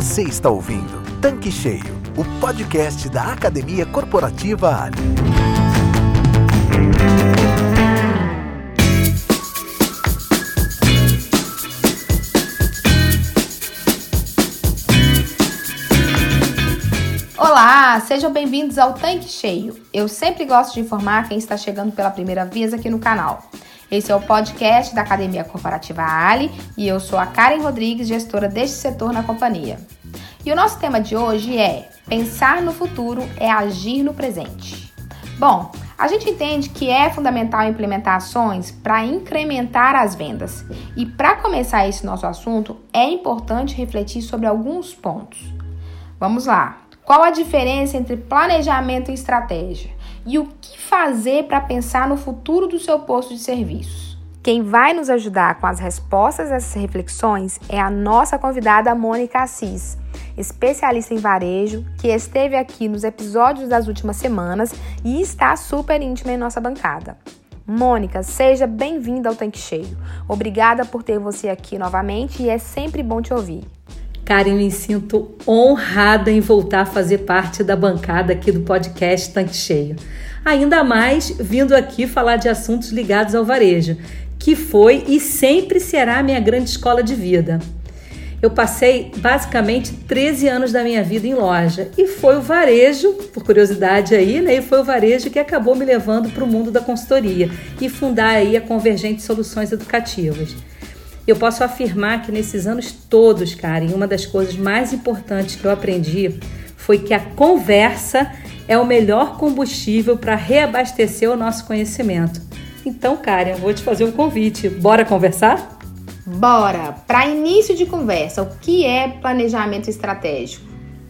Você está ouvindo Tanque Cheio, o podcast da Academia Corporativa Ali. Olá, sejam bem-vindos ao Tanque Cheio. Eu sempre gosto de informar quem está chegando pela primeira vez aqui no canal. Esse é o podcast da Academia Corporativa Ali e eu sou a Karen Rodrigues, gestora deste setor na companhia. E o nosso tema de hoje é: pensar no futuro é agir no presente. Bom, a gente entende que é fundamental implementar ações para incrementar as vendas. E para começar esse nosso assunto, é importante refletir sobre alguns pontos. Vamos lá. Qual a diferença entre planejamento e estratégia? E o que fazer para pensar no futuro do seu posto de serviços? Quem vai nos ajudar com as respostas a essas reflexões é a nossa convidada Mônica Assis, especialista em varejo, que esteve aqui nos episódios das últimas semanas e está super íntima em nossa bancada. Mônica, seja bem-vinda ao Tanque Cheio. Obrigada por ter você aqui novamente e é sempre bom te ouvir. Karen, me sinto honrada em voltar a fazer parte da bancada aqui do podcast Tanque Cheio. Ainda mais vindo aqui falar de assuntos ligados ao varejo, que foi e sempre será a minha grande escola de vida. Eu passei basicamente 13 anos da minha vida em loja e foi o varejo, por curiosidade aí, né? E foi o varejo que acabou me levando para o mundo da consultoria e fundar aí a Convergente Soluções Educativas. Eu posso afirmar que nesses anos todos, Karen, uma das coisas mais importantes que eu aprendi foi que a conversa é o melhor combustível para reabastecer o nosso conhecimento. Então, Karen, eu vou te fazer um convite. Bora conversar? Bora! Para início de conversa, o que é planejamento estratégico?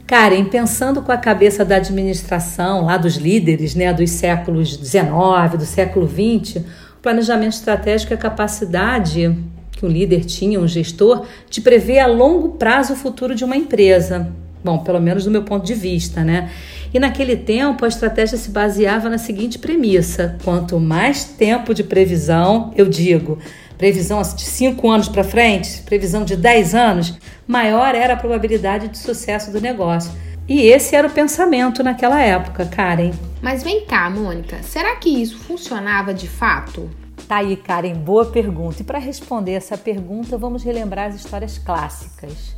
Karen, pensando com a cabeça da administração, lá dos líderes, né, dos séculos XIX, do século XX, o planejamento estratégico é a capacidade que o líder tinha, um gestor, de prever a longo prazo o futuro de uma empresa. Bom, pelo menos do meu ponto de vista, né? E naquele tempo a estratégia se baseava na seguinte premissa: quanto mais tempo de previsão, eu digo, previsão de 5 anos para frente, previsão de 10 anos, maior era a probabilidade de sucesso do negócio. E esse era o pensamento naquela época, Karen. Mas vem cá, Mônica, será que isso funcionava de fato? Tá aí, Karen, boa pergunta. E para responder essa pergunta, vamos relembrar as histórias clássicas.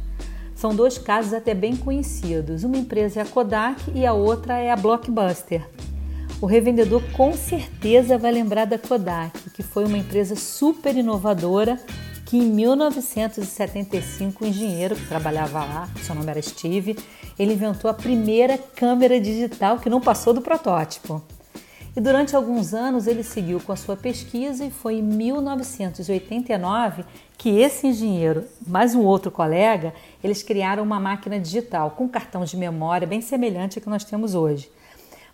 São dois casos até bem conhecidos. Uma empresa é a Kodak e a outra é a Blockbuster. O revendedor com certeza vai lembrar da Kodak, que foi uma empresa super inovadora que em 1975 o engenheiro que trabalhava lá, seu nome era Steve, ele inventou a primeira câmera digital que não passou do protótipo. E durante alguns anos ele seguiu com a sua pesquisa e foi em 1989 que esse engenheiro, mais um outro colega, eles criaram uma máquina digital com cartão de memória bem semelhante ao que nós temos hoje.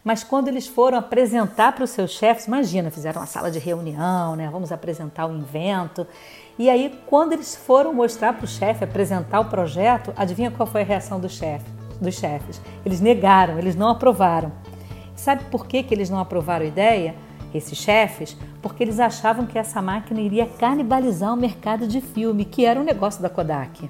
Mas quando eles foram apresentar para os seus chefes, imagina, fizeram uma sala de reunião, né? Vamos apresentar o invento. E aí, quando eles foram mostrar para o chefe, apresentar o projeto, adivinha qual foi a reação do chefe, dos chefes? Eles negaram, eles não aprovaram. Sabe por que, que eles não aprovaram a ideia? Esses chefes, porque eles achavam que essa máquina iria canibalizar o mercado de filme, que era um negócio da Kodak.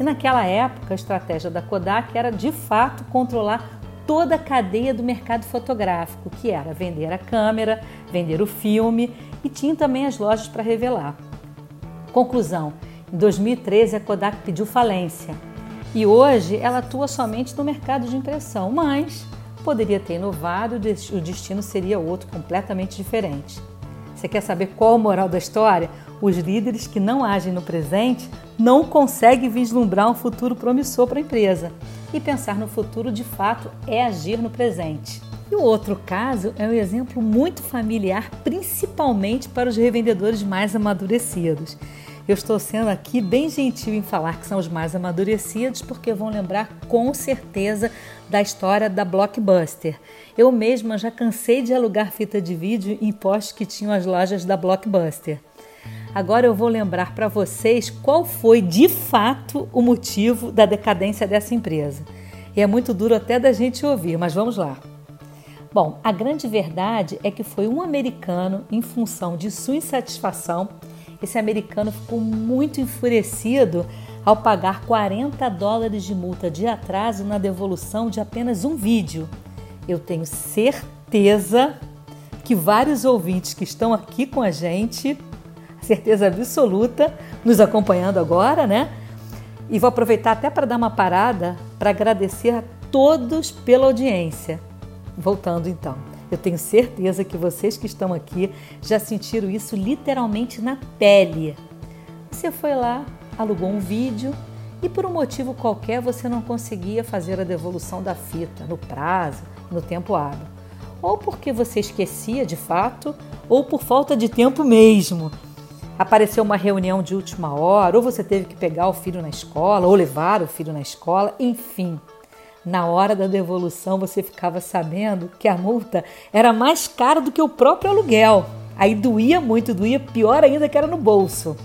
E naquela época, a estratégia da Kodak era de fato controlar toda a cadeia do mercado fotográfico, que era vender a câmera, vender o filme e tinha também as lojas para revelar. Conclusão: em 2013 a Kodak pediu falência e hoje ela atua somente no mercado de impressão, mas poderia ter inovado, o destino seria outro completamente diferente. Você quer saber qual a moral da história? Os líderes que não agem no presente não conseguem vislumbrar um futuro promissor para a empresa. E pensar no futuro de fato é agir no presente. E o outro caso é um exemplo muito familiar, principalmente para os revendedores mais amadurecidos. Eu estou sendo aqui bem gentil em falar que são os mais amadurecidos, porque vão lembrar com certeza da história da Blockbuster. Eu mesma já cansei de alugar fita de vídeo em postos que tinham as lojas da Blockbuster. Agora eu vou lembrar para vocês qual foi de fato o motivo da decadência dessa empresa. E é muito duro até da gente ouvir, mas vamos lá. Bom, a grande verdade é que foi um americano, em função de sua insatisfação, esse americano ficou muito enfurecido ao pagar 40 dólares de multa de atraso na devolução de apenas um vídeo. Eu tenho certeza que vários ouvintes que estão aqui com a gente, certeza absoluta, nos acompanhando agora, né? E vou aproveitar até para dar uma parada para agradecer a todos pela audiência. Voltando então, eu tenho certeza que vocês que estão aqui já sentiram isso literalmente na pele. Você foi lá, alugou um vídeo e por um motivo qualquer você não conseguia fazer a devolução da fita no prazo, no tempo hábil. Ou porque você esquecia de fato, ou por falta de tempo mesmo. Apareceu uma reunião de última hora, ou você teve que pegar o filho na escola, ou levar o filho na escola, enfim. Na hora da devolução você ficava sabendo que a multa era mais cara do que o próprio aluguel. Aí doía muito, doía pior ainda que era no bolso.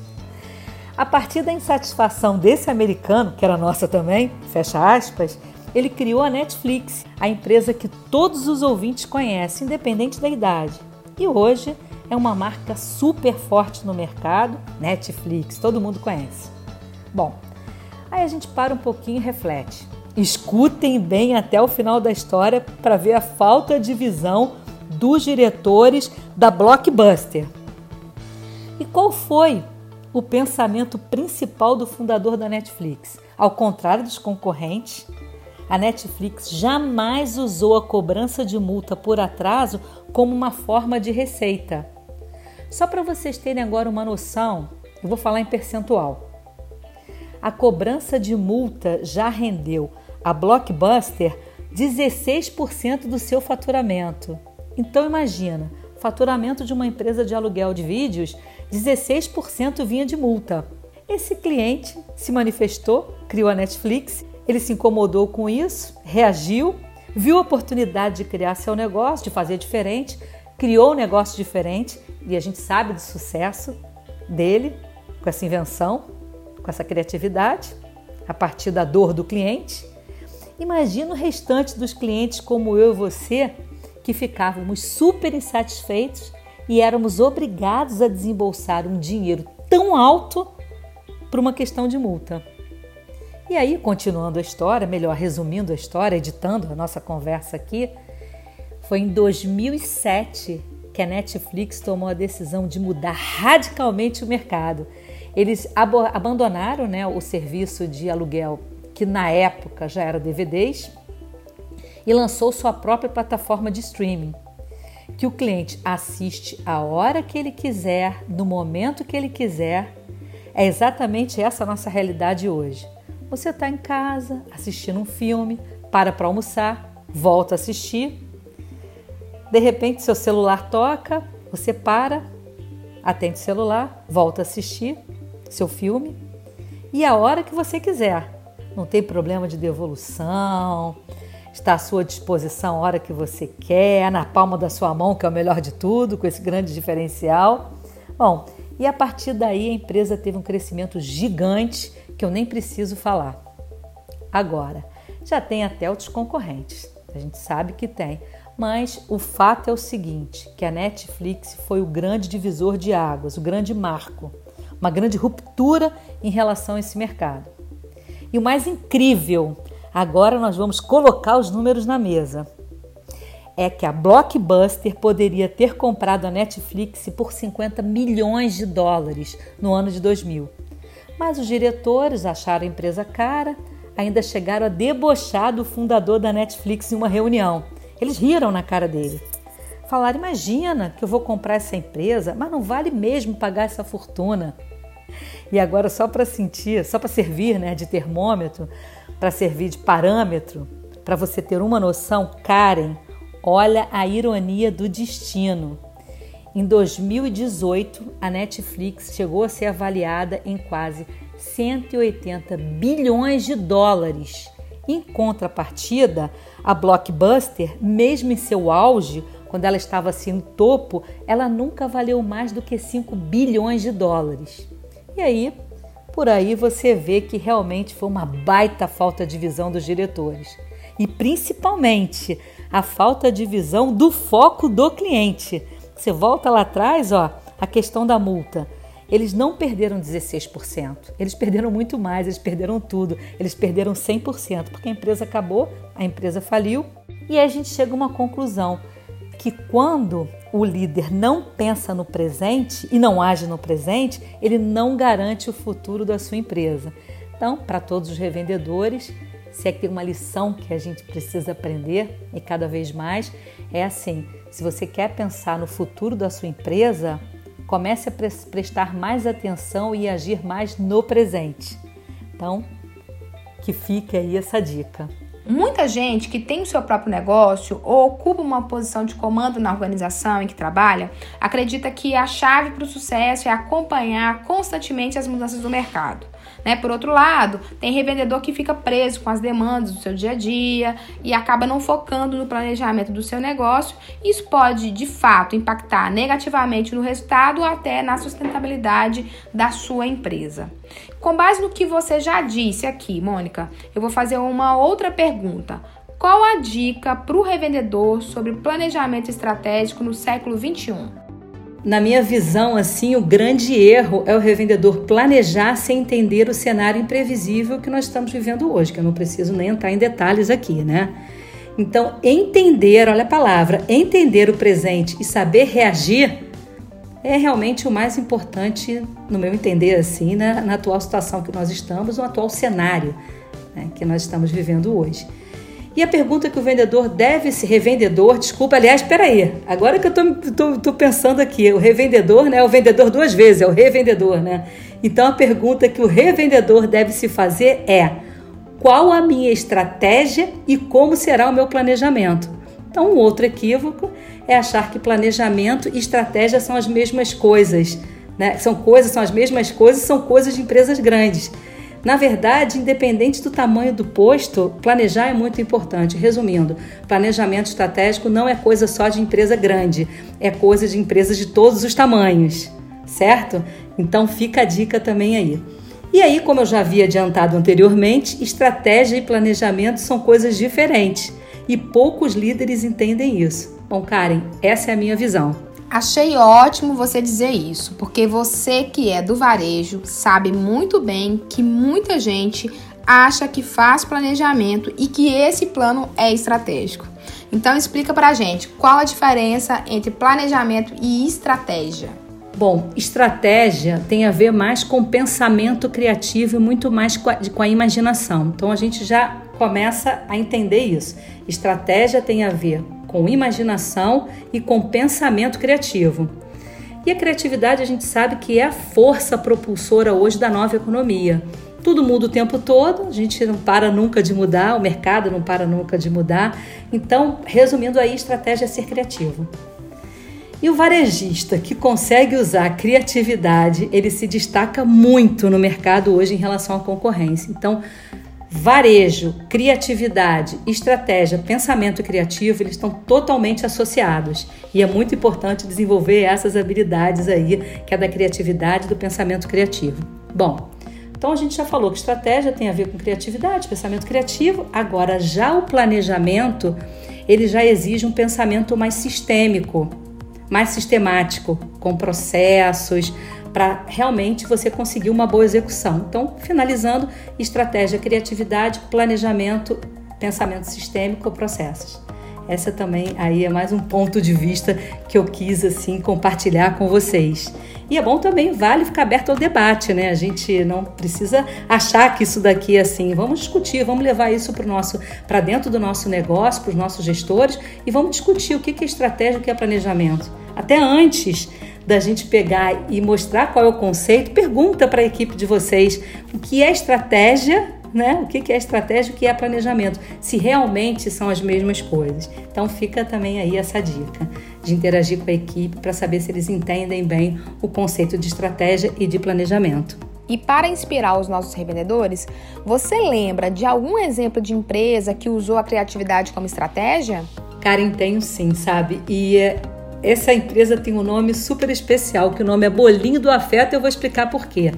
A partir da insatisfação desse americano, que era nossa também, fecha aspas, ele criou a Netflix, a empresa que todos os ouvintes conhecem, independente da idade. E hoje é uma marca super forte no mercado, Netflix, todo mundo conhece. Bom, aí a gente para um pouquinho e reflete. Escutem bem até o final da história para ver a falta de visão dos diretores da Blockbuster. E qual foi o pensamento principal do fundador da Netflix? Ao contrário dos concorrentes, a Netflix jamais usou a cobrança de multa por atraso como uma forma de receita. Só para vocês terem agora uma noção, eu vou falar em percentual. A cobrança de multa já rendeu a Blockbuster 16% do seu faturamento. Então imagina, faturamento de uma empresa de aluguel de vídeos, 16% vinha de multa. Esse cliente se manifestou, criou a Netflix, ele se incomodou com isso, reagiu, viu a oportunidade de criar seu negócio, de fazer diferente, criou um negócio diferente e a gente sabe do sucesso dele com essa invenção, com essa criatividade, a partir da dor do cliente. Imagina o restante dos clientes como eu e você, que ficávamos super insatisfeitos e éramos obrigados a desembolsar um dinheiro tão alto por uma questão de multa. E aí, continuando a história, melhor resumindo a história, editando a nossa conversa aqui, foi em 2007 que a Netflix tomou a decisão de mudar radicalmente o mercado. Eles abandonaram né, o serviço de aluguel que na época já era DVDs, e lançou sua própria plataforma de streaming, que o cliente assiste a hora que ele quiser, no momento que ele quiser. É exatamente essa a nossa realidade hoje. Você está em casa assistindo um filme, para para almoçar, volta a assistir. De repente, seu celular toca, você para, atende o celular, volta a assistir seu filme e a hora que você quiser não tem problema de devolução, está à sua disposição a hora que você quer, na palma da sua mão, que é o melhor de tudo, com esse grande diferencial. Bom, e a partir daí a empresa teve um crescimento gigante que eu nem preciso falar. Agora, já tem até outros concorrentes, a gente sabe que tem, mas o fato é o seguinte, que a Netflix foi o grande divisor de águas, o grande marco, uma grande ruptura em relação a esse mercado. E o mais incrível, agora nós vamos colocar os números na mesa, é que a Blockbuster poderia ter comprado a Netflix por 50 milhões de dólares no ano de 2000. Mas os diretores acharam a empresa cara, ainda chegaram a debochar do fundador da Netflix em uma reunião. Eles riram na cara dele. Falaram: imagina que eu vou comprar essa empresa, mas não vale mesmo pagar essa fortuna. E agora, só para sentir, só para servir né, de termômetro, para servir de parâmetro, para você ter uma noção, Karen, olha a ironia do destino. Em 2018, a Netflix chegou a ser avaliada em quase 180 bilhões de dólares. Em contrapartida, a Blockbuster, mesmo em seu auge, quando ela estava assim no topo, ela nunca valeu mais do que 5 bilhões de dólares. E aí, por aí você vê que realmente foi uma baita falta de visão dos diretores. E principalmente a falta de visão do foco do cliente. Você volta lá atrás, ó, a questão da multa. eles não perderam 16%, eles perderam muito mais, eles perderam tudo, eles perderam 100%, porque a empresa acabou, a empresa faliu, e aí a gente chega a uma conclusão que quando o líder não pensa no presente e não age no presente, ele não garante o futuro da sua empresa. Então, para todos os revendedores, se é que tem uma lição que a gente precisa aprender e cada vez mais, é assim: se você quer pensar no futuro da sua empresa, comece a prestar mais atenção e agir mais no presente. Então, que fique aí essa dica. Muita gente que tem o seu próprio negócio ou ocupa uma posição de comando na organização em que trabalha acredita que a chave para o sucesso é acompanhar constantemente as mudanças do mercado. Né? Por outro lado, tem revendedor que fica preso com as demandas do seu dia a dia e acaba não focando no planejamento do seu negócio. Isso pode, de fato, impactar negativamente no resultado ou até na sustentabilidade da sua empresa. Com base no que você já disse aqui, Mônica, eu vou fazer uma outra pergunta. Qual a dica para o revendedor sobre planejamento estratégico no século 21? Na minha visão, assim, o grande erro é o revendedor planejar sem entender o cenário imprevisível que nós estamos vivendo hoje, que eu não preciso nem entrar em detalhes aqui, né? Então, entender, olha a palavra, entender o presente e saber reagir é realmente o mais importante, no meu entender, assim, na, na atual situação que nós estamos, no atual cenário né, que nós estamos vivendo hoje. E a pergunta que o vendedor deve se revendedor, desculpa, aliás, espera aí, agora que eu tô, pensando aqui, o revendedor, né, o vendedor duas vezes, é o revendedor, né? Então a pergunta que o revendedor deve se fazer é: qual a minha estratégia e como será o meu planejamento? Então, um outro equívoco é achar que planejamento e estratégia são as mesmas coisas, né? São coisas, são as mesmas coisas, são coisas de empresas grandes. Na verdade, independente do tamanho do posto, planejar é muito importante. Resumindo, planejamento estratégico não é coisa só de empresa grande, é coisa de empresas de todos os tamanhos, certo? Então fica a dica também aí. E aí, como eu já havia adiantado anteriormente, estratégia e planejamento são coisas diferentes e poucos líderes entendem isso. Bom, Karen, essa é a minha visão. Achei ótimo você dizer isso, porque você que é do varejo sabe muito bem que muita gente acha que faz planejamento e que esse plano é estratégico. Então explica pra gente qual a diferença entre planejamento e estratégia. Bom, estratégia tem a ver mais com pensamento criativo e muito mais com a, com a imaginação. Então a gente já começa a entender isso. Estratégia tem a ver com imaginação e com pensamento criativo. E a criatividade a gente sabe que é a força propulsora hoje da nova economia. Tudo muda o tempo todo, a gente não para nunca de mudar, o mercado não para nunca de mudar. Então, resumindo aí, estratégia é ser criativo. E o varejista que consegue usar a criatividade, ele se destaca muito no mercado hoje em relação à concorrência. Então, Varejo, criatividade, estratégia, pensamento criativo, eles estão totalmente associados. E é muito importante desenvolver essas habilidades aí, que é da criatividade do pensamento criativo. Bom, então a gente já falou que estratégia tem a ver com criatividade, pensamento criativo. Agora, já o planejamento, ele já exige um pensamento mais sistêmico, mais sistemático, com processos, para realmente você conseguir uma boa execução. Então, finalizando, estratégia, criatividade, planejamento, pensamento sistêmico, processos. Essa também aí é mais um ponto de vista que eu quis assim compartilhar com vocês. E é bom também, vale ficar aberto ao debate, né? A gente não precisa achar que isso daqui é assim. Vamos discutir, vamos levar isso para para dentro do nosso negócio, para os nossos gestores e vamos discutir o que é estratégia, o que é planejamento. Até antes da gente pegar e mostrar qual é o conceito, pergunta para a equipe de vocês o que é estratégia, né? O que é estratégia, o que é planejamento, se realmente são as mesmas coisas. Então fica também aí essa dica de interagir com a equipe para saber se eles entendem bem o conceito de estratégia e de planejamento. E para inspirar os nossos revendedores, você lembra de algum exemplo de empresa que usou a criatividade como estratégia? Karen, tenho sim, sabe? E é, essa empresa tem um nome super especial, que o nome é Bolinho do Afeto, eu vou explicar por quê.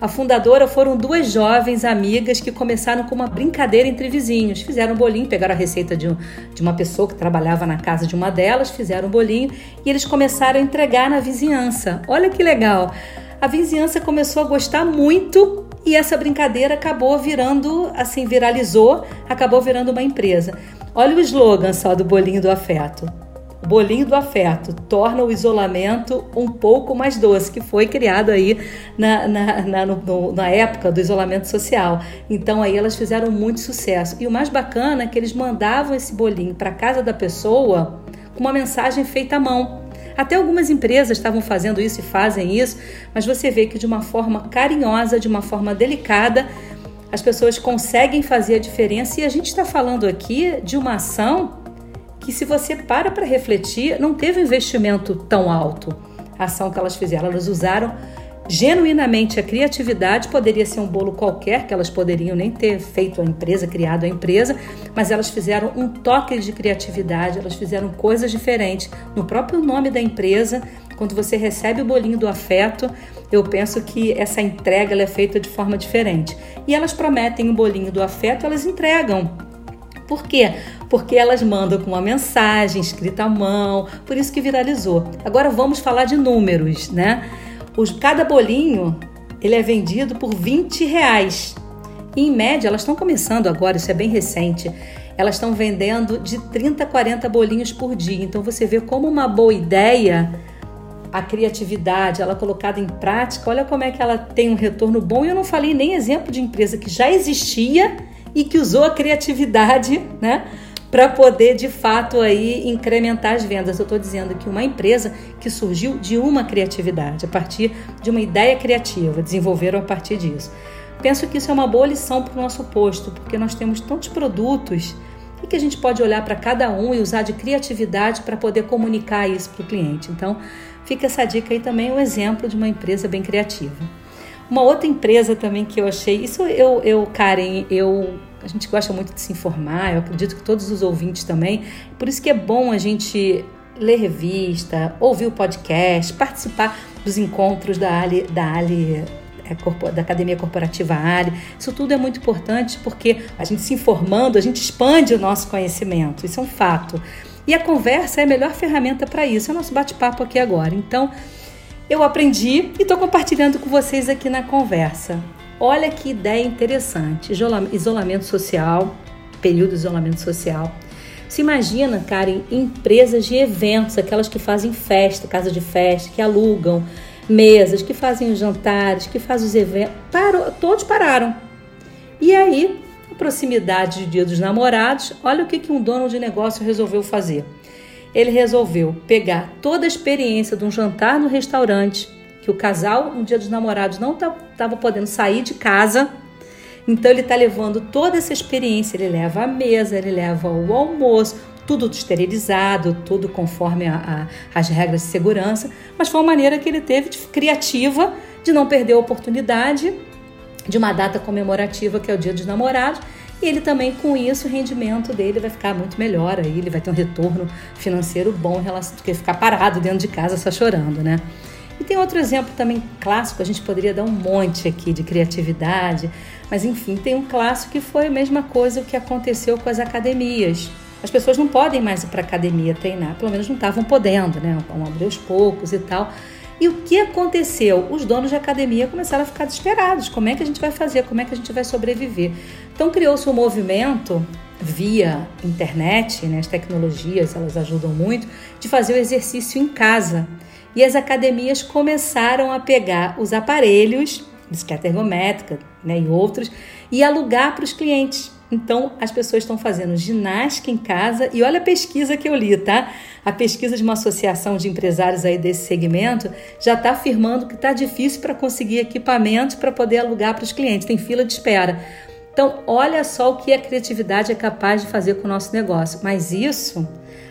A fundadora foram duas jovens amigas que começaram com uma brincadeira entre vizinhos. Fizeram um bolinho, pegaram a receita de, um, de uma pessoa que trabalhava na casa de uma delas, fizeram um bolinho e eles começaram a entregar na vizinhança. Olha que legal! a vizinhança começou a gostar muito e essa brincadeira acabou virando, assim, viralizou, acabou virando uma empresa. Olha o slogan só do bolinho do afeto. O bolinho do afeto torna o isolamento um pouco mais doce, que foi criado aí na, na, na, no, na época do isolamento social. Então aí elas fizeram muito sucesso. E o mais bacana é que eles mandavam esse bolinho para casa da pessoa com uma mensagem feita à mão. Até algumas empresas estavam fazendo isso e fazem isso, mas você vê que de uma forma carinhosa, de uma forma delicada, as pessoas conseguem fazer a diferença. E a gente está falando aqui de uma ação que se você para para refletir, não teve um investimento tão alto. A ação que elas fizeram, elas usaram genuinamente a criatividade, poderia ser um bolo qualquer, que elas poderiam nem ter feito a empresa, criado a empresa, mas elas fizeram um toque de criatividade, elas fizeram coisas diferentes. No próprio nome da empresa, quando você recebe o bolinho do afeto, eu penso que essa entrega é feita de forma diferente. E elas prometem o bolinho do afeto, elas entregam. Por quê? Porque elas mandam com uma mensagem escrita à mão, por isso que viralizou. Agora vamos falar de números, né? Os, cada bolinho ele é vendido por 20 reais. E, em média, elas estão começando agora, isso é bem recente. Elas estão vendendo de 30 a 40 bolinhos por dia. Então você vê como uma boa ideia a criatividade, ela colocada em prática, olha como é que ela tem um retorno bom. E eu não falei nem exemplo de empresa que já existia e que usou a criatividade, né? Para poder de fato aí incrementar as vendas. Eu estou dizendo que uma empresa que surgiu de uma criatividade, a partir de uma ideia criativa, desenvolveram a partir disso. Penso que isso é uma boa lição para o nosso posto, porque nós temos tantos produtos e que a gente pode olhar para cada um e usar de criatividade para poder comunicar isso para o cliente. Então, fica essa dica aí também, um exemplo de uma empresa bem criativa. Uma outra empresa também que eu achei, isso eu, eu Karen, eu a gente gosta muito de se informar, eu acredito que todos os ouvintes também. Por isso que é bom a gente ler revista, ouvir o podcast, participar dos encontros da Ali, da Ali é, da Academia Corporativa Ali. Isso tudo é muito importante porque a gente se informando, a gente expande o nosso conhecimento. Isso é um fato. E a conversa é a melhor ferramenta para isso. É o nosso bate-papo aqui agora. Então, eu aprendi e estou compartilhando com vocês aqui na conversa. Olha que ideia interessante: isolamento social, período de isolamento social. Se imagina, Karen, empresas de eventos, aquelas que fazem festa, casa de festa, que alugam mesas, que fazem os jantares, que fazem os eventos. Parou, todos pararam. E aí, a proximidade do Dia dos Namorados, olha o que, que um dono de negócio resolveu fazer ele resolveu pegar toda a experiência de um jantar no restaurante, que o casal, no dia dos namorados, não estava tá, podendo sair de casa. Então ele está levando toda essa experiência, ele leva a mesa, ele leva o almoço, tudo esterilizado, tudo conforme a, a, as regras de segurança, mas foi uma maneira que ele teve de, criativa de não perder a oportunidade de uma data comemorativa que é o Dia dos Namorados e ele também, com isso, o rendimento dele vai ficar muito melhor, aí ele vai ter um retorno financeiro bom em relação do que ficar parado dentro de casa só chorando, né? E tem outro exemplo também clássico, a gente poderia dar um monte aqui de criatividade, mas enfim, tem um clássico que foi a mesma coisa que aconteceu com as academias. As pessoas não podem mais ir para academia treinar, pelo menos não estavam podendo, né? Vão abrir aos poucos e tal. E o que aconteceu? Os donos de academia começaram a ficar desesperados. Como é que a gente vai fazer? Como é que a gente vai sobreviver? Então criou-se um movimento via internet, né? as tecnologias elas ajudam muito, de fazer o exercício em casa. E as academias começaram a pegar os aparelhos, bicicleta ergométrica né, e outros, e alugar para os clientes. Então, as pessoas estão fazendo ginástica em casa e olha a pesquisa que eu li, tá? A pesquisa de uma associação de empresários aí desse segmento já está afirmando que está difícil para conseguir equipamentos para poder alugar para os clientes, tem fila de espera. Então, olha só o que a criatividade é capaz de fazer com o nosso negócio. Mas isso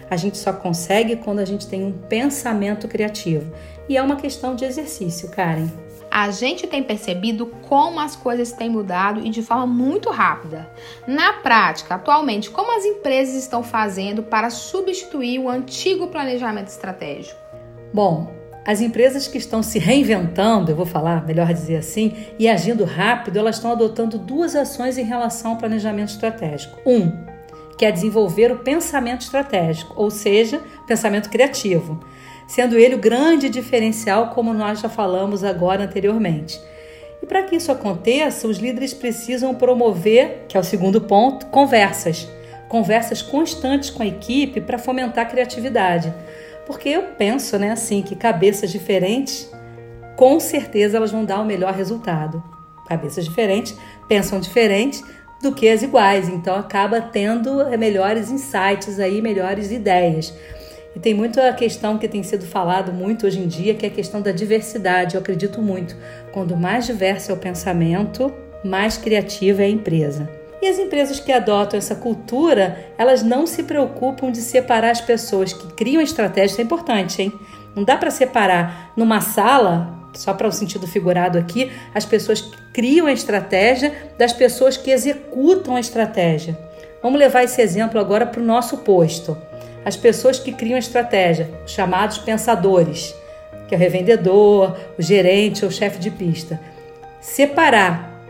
a gente só consegue quando a gente tem um pensamento criativo. E é uma questão de exercício, Karen a gente tem percebido como as coisas têm mudado e de forma muito rápida. Na prática, atualmente, como as empresas estão fazendo para substituir o antigo planejamento estratégico? Bom, as empresas que estão se reinventando, eu vou falar, melhor dizer assim, e agindo rápido, elas estão adotando duas ações em relação ao planejamento estratégico. Um, que é desenvolver o pensamento estratégico, ou seja, pensamento criativo. Sendo ele o grande diferencial, como nós já falamos agora anteriormente. E para que isso aconteça, os líderes precisam promover, que é o segundo ponto, conversas. Conversas constantes com a equipe para fomentar a criatividade. Porque eu penso, né, assim, que cabeças diferentes, com certeza elas vão dar o melhor resultado. Cabeças diferentes pensam diferente do que as iguais, então acaba tendo melhores insights aí, melhores ideias. E tem muito a questão que tem sido falado muito hoje em dia, que é a questão da diversidade. Eu acredito muito. Quando mais diverso é o pensamento, mais criativa é a empresa. E as empresas que adotam essa cultura, elas não se preocupam de separar as pessoas que criam estratégias. Isso é importante, hein? Não dá para separar numa sala, só para o sentido figurado aqui, as pessoas que criam a estratégia das pessoas que executam a estratégia. Vamos levar esse exemplo agora para o nosso posto as pessoas que criam a estratégia, chamados pensadores, que é o revendedor, o gerente ou chefe de pista. Separar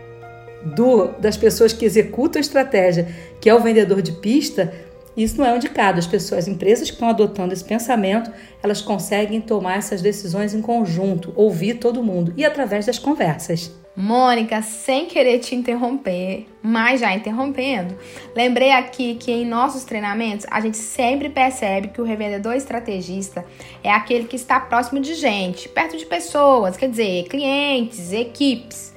do, das pessoas que executam a estratégia, que é o vendedor de pista, isso não é um indicado. As pessoas, as empresas que estão adotando esse pensamento, elas conseguem tomar essas decisões em conjunto, ouvir todo mundo e através das conversas. Mônica, sem querer te interromper, mas já interrompendo, lembrei aqui que em nossos treinamentos a gente sempre percebe que o revendedor estrategista é aquele que está próximo de gente, perto de pessoas, quer dizer, clientes, equipes.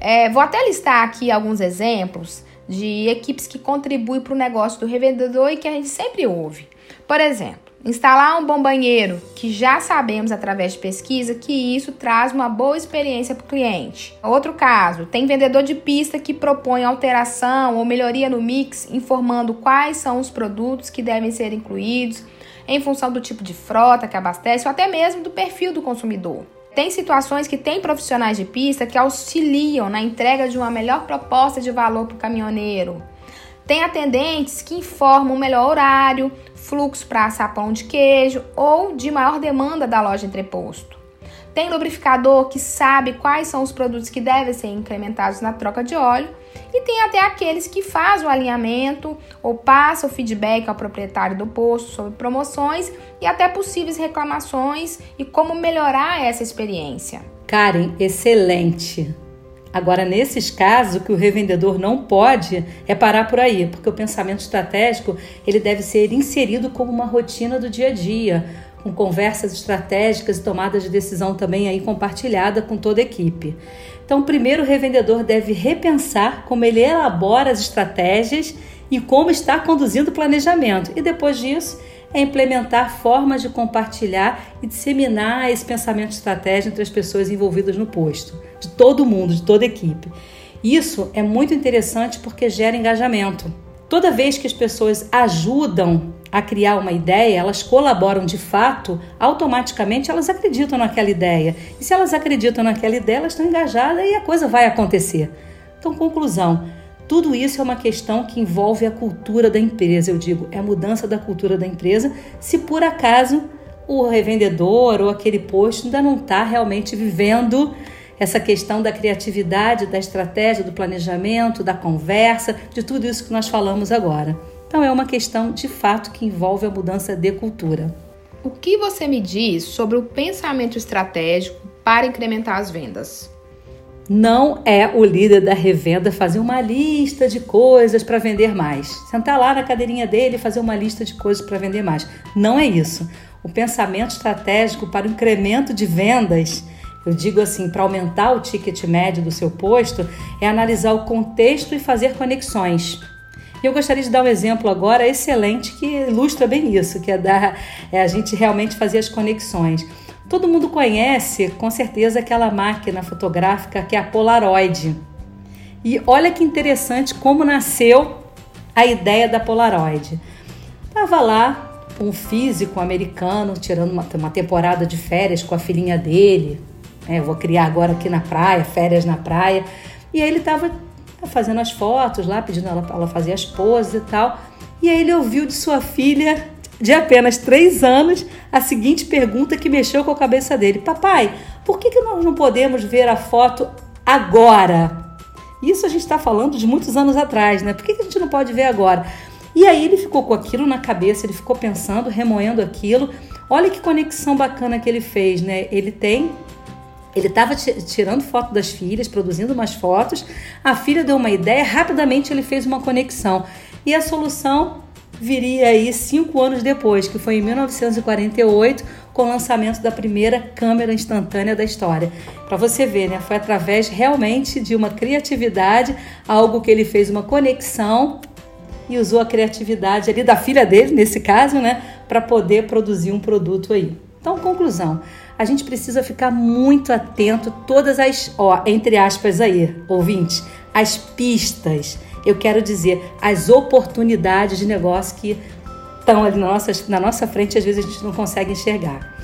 É, vou até listar aqui alguns exemplos de equipes que contribuem para o negócio do revendedor e que a gente sempre ouve. Por exemplo, Instalar um bom banheiro, que já sabemos através de pesquisa que isso traz uma boa experiência para o cliente. Outro caso, tem vendedor de pista que propõe alteração ou melhoria no mix, informando quais são os produtos que devem ser incluídos em função do tipo de frota que abastece ou até mesmo do perfil do consumidor. Tem situações que tem profissionais de pista que auxiliam na entrega de uma melhor proposta de valor para o caminhoneiro. Tem atendentes que informam o melhor horário, fluxo para assar pão de queijo ou de maior demanda da loja entreposto. Tem lubrificador que sabe quais são os produtos que devem ser incrementados na troca de óleo e tem até aqueles que fazem o alinhamento ou passam o feedback ao proprietário do posto sobre promoções e até possíveis reclamações e como melhorar essa experiência. Karen, excelente! Agora, nesses casos, o que o revendedor não pode é parar por aí, porque o pensamento estratégico ele deve ser inserido como uma rotina do dia a dia, com conversas estratégicas e tomadas de decisão também aí compartilhada com toda a equipe. Então, primeiro o revendedor deve repensar como ele elabora as estratégias e como está conduzindo o planejamento. E depois disso, é implementar formas de compartilhar e disseminar esse pensamento estratégico entre as pessoas envolvidas no posto, de todo mundo, de toda a equipe. Isso é muito interessante porque gera engajamento. Toda vez que as pessoas ajudam a criar uma ideia, elas colaboram de fato, automaticamente elas acreditam naquela ideia. E se elas acreditam naquela ideia, elas estão engajadas e a coisa vai acontecer. Então, conclusão: tudo isso é uma questão que envolve a cultura da empresa, eu digo, é a mudança da cultura da empresa. Se por acaso o revendedor ou aquele posto ainda não está realmente vivendo essa questão da criatividade, da estratégia, do planejamento, da conversa, de tudo isso que nós falamos agora. Então é uma questão de fato que envolve a mudança de cultura. O que você me diz sobre o pensamento estratégico para incrementar as vendas? Não é o líder da revenda fazer uma lista de coisas para vender mais. Sentar lá na cadeirinha dele e fazer uma lista de coisas para vender mais. Não é isso. O pensamento estratégico para o incremento de vendas, eu digo assim, para aumentar o ticket médio do seu posto, é analisar o contexto e fazer conexões. E eu gostaria de dar um exemplo agora excelente que ilustra bem isso, que é, dar, é a gente realmente fazer as conexões. Todo mundo conhece, com certeza, aquela máquina fotográfica que é a Polaroid. E olha que interessante como nasceu a ideia da Polaroid. Tava lá um físico americano tirando uma, uma temporada de férias com a filhinha dele. É, eu vou criar agora aqui na praia, férias na praia. E aí ele estava fazendo as fotos lá, pedindo ela para ela fazer as poses e tal. E aí ele ouviu de sua filha de apenas três anos a seguinte pergunta que mexeu com a cabeça dele: Papai, por que, que nós não podemos ver a foto agora? Isso a gente está falando de muitos anos atrás, né? Por que, que a gente não pode ver agora? E aí ele ficou com aquilo na cabeça, ele ficou pensando, remoendo aquilo. Olha que conexão bacana que ele fez, né? Ele tem ele estava tirando foto das filhas, produzindo umas fotos. A filha deu uma ideia, rapidamente ele fez uma conexão. E a solução viria aí cinco anos depois, que foi em 1948, com o lançamento da primeira câmera instantânea da história. Para você ver, né? Foi através realmente de uma criatividade, algo que ele fez uma conexão e usou a criatividade ali da filha dele, nesse caso, né, para poder produzir um produto aí. Então, conclusão, a gente precisa ficar muito atento todas as, ó, entre aspas aí, ouvinte, as pistas, eu quero dizer, as oportunidades de negócio que estão ali na nossa, na nossa frente, às vezes a gente não consegue enxergar.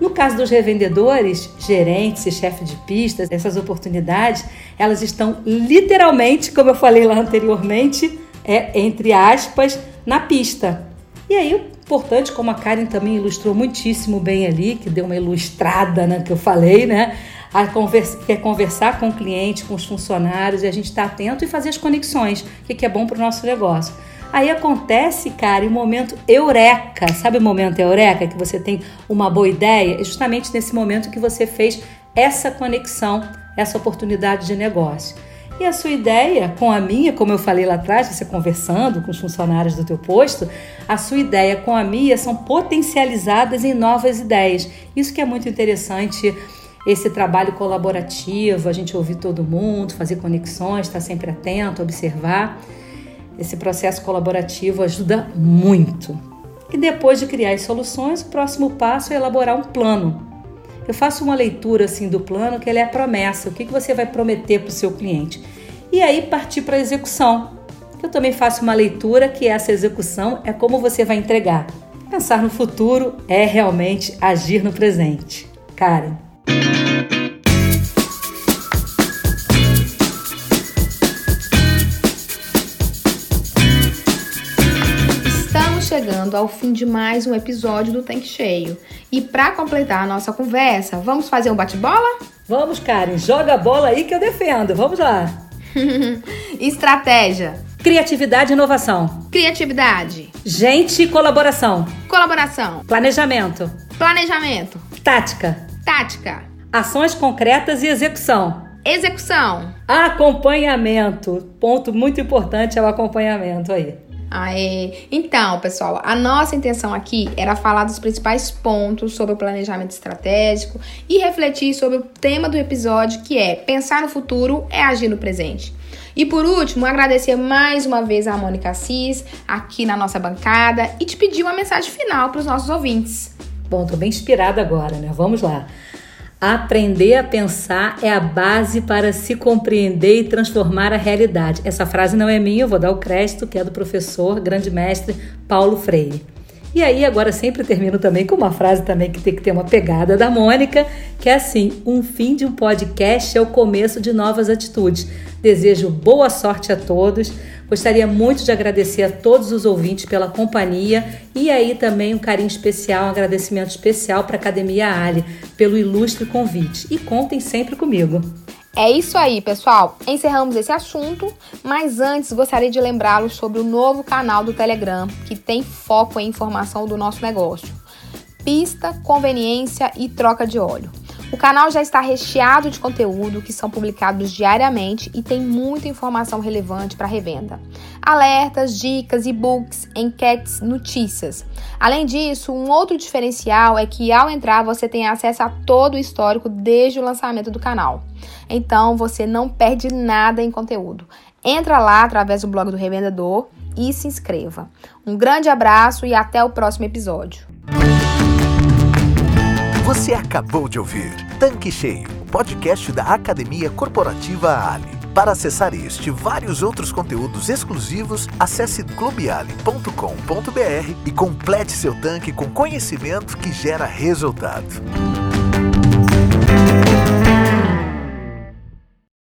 No caso dos revendedores, gerentes e chefes de pistas, essas oportunidades, elas estão literalmente, como eu falei lá anteriormente, é entre aspas, na pista. E aí, importante, como a Karen também ilustrou muitíssimo bem ali, que deu uma ilustrada, né, que eu falei, né? A conversa, quer conversar com o cliente, com os funcionários, e a gente está atento e fazer as conexões, o que é bom para o nosso negócio. Aí acontece, cara, o momento eureka. Sabe o momento eureka que você tem uma boa ideia? É justamente nesse momento que você fez essa conexão, essa oportunidade de negócio. E a sua ideia com a minha, como eu falei lá atrás, você conversando com os funcionários do teu posto, a sua ideia com a minha são potencializadas em novas ideias. Isso que é muito interessante, esse trabalho colaborativo, a gente ouvir todo mundo, fazer conexões, estar sempre atento, observar. Esse processo colaborativo ajuda muito. E depois de criar as soluções, o próximo passo é elaborar um plano eu faço uma leitura assim do plano, que ele é a promessa, o que, que você vai prometer para o seu cliente. E aí partir para a execução. Eu também faço uma leitura que essa execução é como você vai entregar. Pensar no futuro é realmente agir no presente. Karen. Chegando ao fim de mais um episódio do Tanque Cheio. E para completar a nossa conversa, vamos fazer um bate-bola? Vamos, Karen, joga a bola aí que eu defendo. Vamos lá. Estratégia. Criatividade e inovação. Criatividade. Gente e colaboração. Colaboração. Planejamento. Planejamento. Tática. Tática. Ações concretas e execução. Execução. Acompanhamento. Ponto muito importante é o acompanhamento aí. Aê. Então, pessoal, a nossa intenção aqui era falar dos principais pontos sobre o planejamento estratégico e refletir sobre o tema do episódio, que é pensar no futuro é agir no presente. E por último, agradecer mais uma vez a Mônica Assis aqui na nossa bancada e te pedir uma mensagem final para os nossos ouvintes. Bom, tô bem inspirada agora, né? Vamos lá. Aprender a pensar é a base para se compreender e transformar a realidade. Essa frase não é minha, eu vou dar o crédito, que é do professor, grande mestre Paulo Freire. E aí, agora sempre termino também com uma frase também que tem que ter uma pegada da Mônica, que é assim: um fim de um podcast é o começo de novas atitudes. Desejo boa sorte a todos. Gostaria muito de agradecer a todos os ouvintes pela companhia e aí também um carinho especial, um agradecimento especial para a Academia Ali pelo ilustre convite. E contem sempre comigo. É isso aí, pessoal. Encerramos esse assunto, mas antes gostaria de lembrá-los sobre o novo canal do Telegram, que tem foco em informação do nosso negócio. Pista, conveniência e troca de óleo. O canal já está recheado de conteúdo que são publicados diariamente e tem muita informação relevante para revenda. Alertas, dicas, e-books, enquetes, notícias. Além disso, um outro diferencial é que ao entrar você tem acesso a todo o histórico desde o lançamento do canal. Então você não perde nada em conteúdo. Entra lá através do blog do revendedor e se inscreva. Um grande abraço e até o próximo episódio. Você acabou de ouvir Tanque Cheio, podcast da Academia Corporativa Ali. Para acessar este e vários outros conteúdos exclusivos, acesse clubeali.com.br e complete seu tanque com conhecimento que gera resultado.